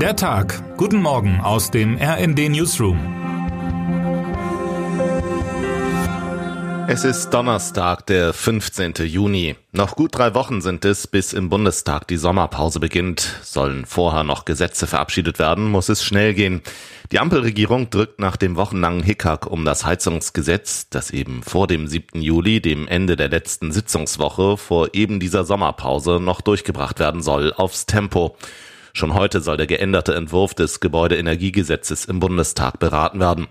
Der Tag. Guten Morgen aus dem RND Newsroom. Es ist Donnerstag, der 15. Juni. Noch gut drei Wochen sind es, bis im Bundestag die Sommerpause beginnt. Sollen vorher noch Gesetze verabschiedet werden, muss es schnell gehen. Die Ampelregierung drückt nach dem wochenlangen Hickhack um das Heizungsgesetz, das eben vor dem 7. Juli, dem Ende der letzten Sitzungswoche, vor eben dieser Sommerpause noch durchgebracht werden soll, aufs Tempo. Schon heute soll der geänderte Entwurf des Gebäudeenergiegesetzes im Bundestag beraten werden.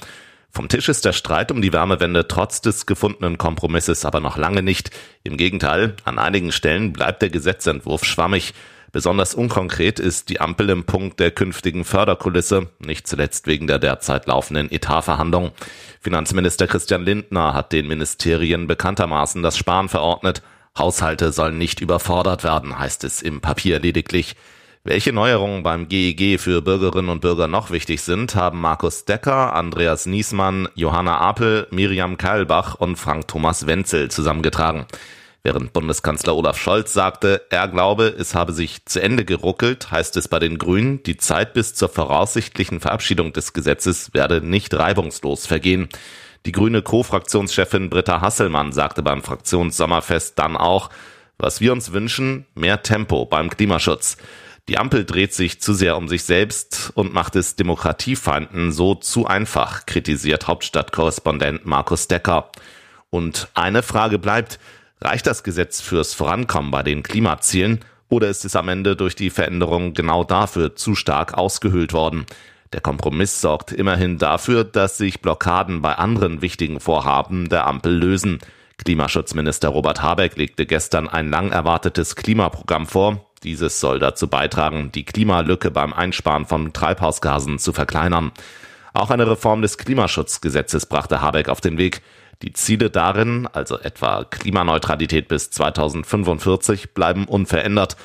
Vom Tisch ist der Streit um die Wärmewende trotz des gefundenen Kompromisses aber noch lange nicht. Im Gegenteil, an einigen Stellen bleibt der Gesetzentwurf schwammig. Besonders unkonkret ist die Ampel im Punkt der künftigen Förderkulisse, nicht zuletzt wegen der derzeit laufenden Etatverhandlungen. Finanzminister Christian Lindner hat den Ministerien bekanntermaßen das Sparen verordnet. Haushalte sollen nicht überfordert werden, heißt es im Papier lediglich. Welche Neuerungen beim GEG e für Bürgerinnen und Bürger noch wichtig sind, haben Markus Decker, Andreas Niesmann, Johanna Apel, Miriam Keilbach und Frank Thomas Wenzel zusammengetragen. Während Bundeskanzler Olaf Scholz sagte, er glaube, es habe sich zu Ende geruckelt, heißt es bei den Grünen, die Zeit bis zur voraussichtlichen Verabschiedung des Gesetzes werde nicht reibungslos vergehen. Die grüne Co-Fraktionschefin Britta Hasselmann sagte beim Fraktionssommerfest dann auch, was wir uns wünschen, mehr Tempo beim Klimaschutz. Die Ampel dreht sich zu sehr um sich selbst und macht es Demokratiefeinden so zu einfach, kritisiert Hauptstadtkorrespondent Markus Decker. Und eine Frage bleibt, reicht das Gesetz fürs Vorankommen bei den Klimazielen oder ist es am Ende durch die Veränderung genau dafür zu stark ausgehöhlt worden? Der Kompromiss sorgt immerhin dafür, dass sich Blockaden bei anderen wichtigen Vorhaben der Ampel lösen. Klimaschutzminister Robert Habeck legte gestern ein lang erwartetes Klimaprogramm vor, dieses soll dazu beitragen, die Klimalücke beim Einsparen von Treibhausgasen zu verkleinern. Auch eine Reform des Klimaschutzgesetzes brachte Habeck auf den Weg. Die Ziele darin, also etwa Klimaneutralität bis 2045, bleiben unverändert.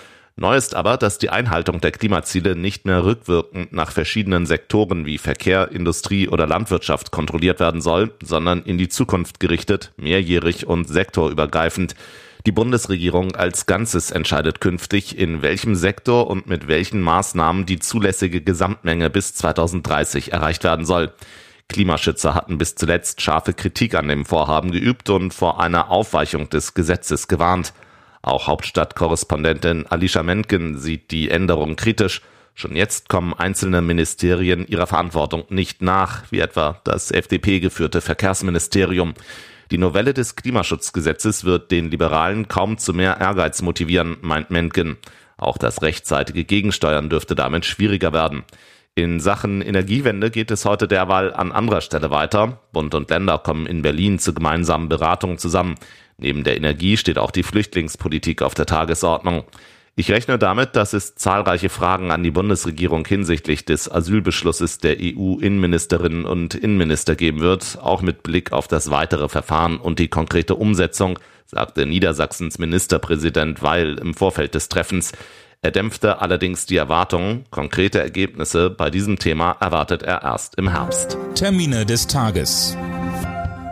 Neu ist aber, dass die Einhaltung der Klimaziele nicht mehr rückwirkend nach verschiedenen Sektoren wie Verkehr, Industrie oder Landwirtschaft kontrolliert werden soll, sondern in die Zukunft gerichtet, mehrjährig und sektorübergreifend. Die Bundesregierung als Ganzes entscheidet künftig, in welchem Sektor und mit welchen Maßnahmen die zulässige Gesamtmenge bis 2030 erreicht werden soll. Klimaschützer hatten bis zuletzt scharfe Kritik an dem Vorhaben geübt und vor einer Aufweichung des Gesetzes gewarnt. Auch Hauptstadtkorrespondentin Alicia Menken sieht die Änderung kritisch. Schon jetzt kommen einzelne Ministerien ihrer Verantwortung nicht nach, wie etwa das FDP geführte Verkehrsministerium. Die Novelle des Klimaschutzgesetzes wird den Liberalen kaum zu mehr Ehrgeiz motivieren, meint Mencken. Auch das rechtzeitige Gegensteuern dürfte damit schwieriger werden. In Sachen Energiewende geht es heute derweil an anderer Stelle weiter. Bund und Länder kommen in Berlin zu gemeinsamen Beratungen zusammen. Neben der Energie steht auch die Flüchtlingspolitik auf der Tagesordnung. Ich rechne damit, dass es zahlreiche Fragen an die Bundesregierung hinsichtlich des Asylbeschlusses der EU-Innenministerinnen und Innenminister geben wird, auch mit Blick auf das weitere Verfahren und die konkrete Umsetzung, sagte Niedersachsens Ministerpräsident Weil im Vorfeld des Treffens. Er dämpfte allerdings die Erwartungen. Konkrete Ergebnisse bei diesem Thema erwartet er erst im Herbst. Termine des Tages.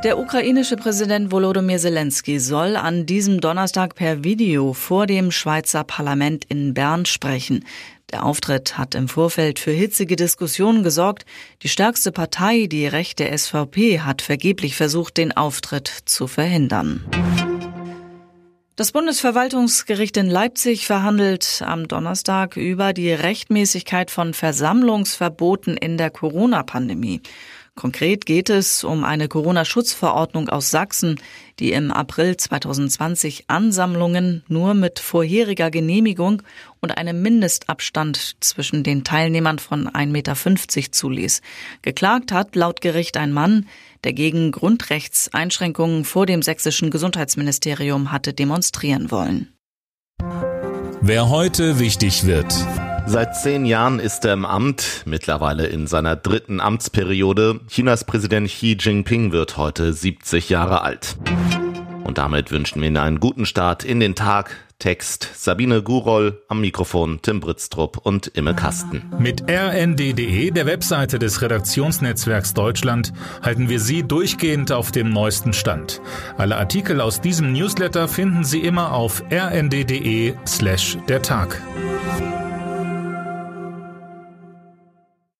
Der ukrainische Präsident Volodymyr Zelensky soll an diesem Donnerstag per Video vor dem Schweizer Parlament in Bern sprechen. Der Auftritt hat im Vorfeld für hitzige Diskussionen gesorgt. Die stärkste Partei, die rechte SVP, hat vergeblich versucht, den Auftritt zu verhindern. Das Bundesverwaltungsgericht in Leipzig verhandelt am Donnerstag über die Rechtmäßigkeit von Versammlungsverboten in der Corona-Pandemie. Konkret geht es um eine Corona-Schutzverordnung aus Sachsen, die im April 2020 Ansammlungen nur mit vorheriger Genehmigung und einem Mindestabstand zwischen den Teilnehmern von 1,50 Meter zuließ. Geklagt hat laut Gericht ein Mann, der gegen Grundrechtseinschränkungen vor dem sächsischen Gesundheitsministerium hatte demonstrieren wollen. Wer heute wichtig wird. Seit zehn Jahren ist er im Amt, mittlerweile in seiner dritten Amtsperiode. Chinas Präsident Xi Jinping wird heute 70 Jahre alt. Und damit wünschen wir Ihnen einen guten Start in den Tag. Text Sabine Gurol, am Mikrofon Tim Britztrup und Imme Kasten. Mit rnd.de, der Webseite des Redaktionsnetzwerks Deutschland, halten wir Sie durchgehend auf dem neuesten Stand. Alle Artikel aus diesem Newsletter finden Sie immer auf rnd.de slash der Tag.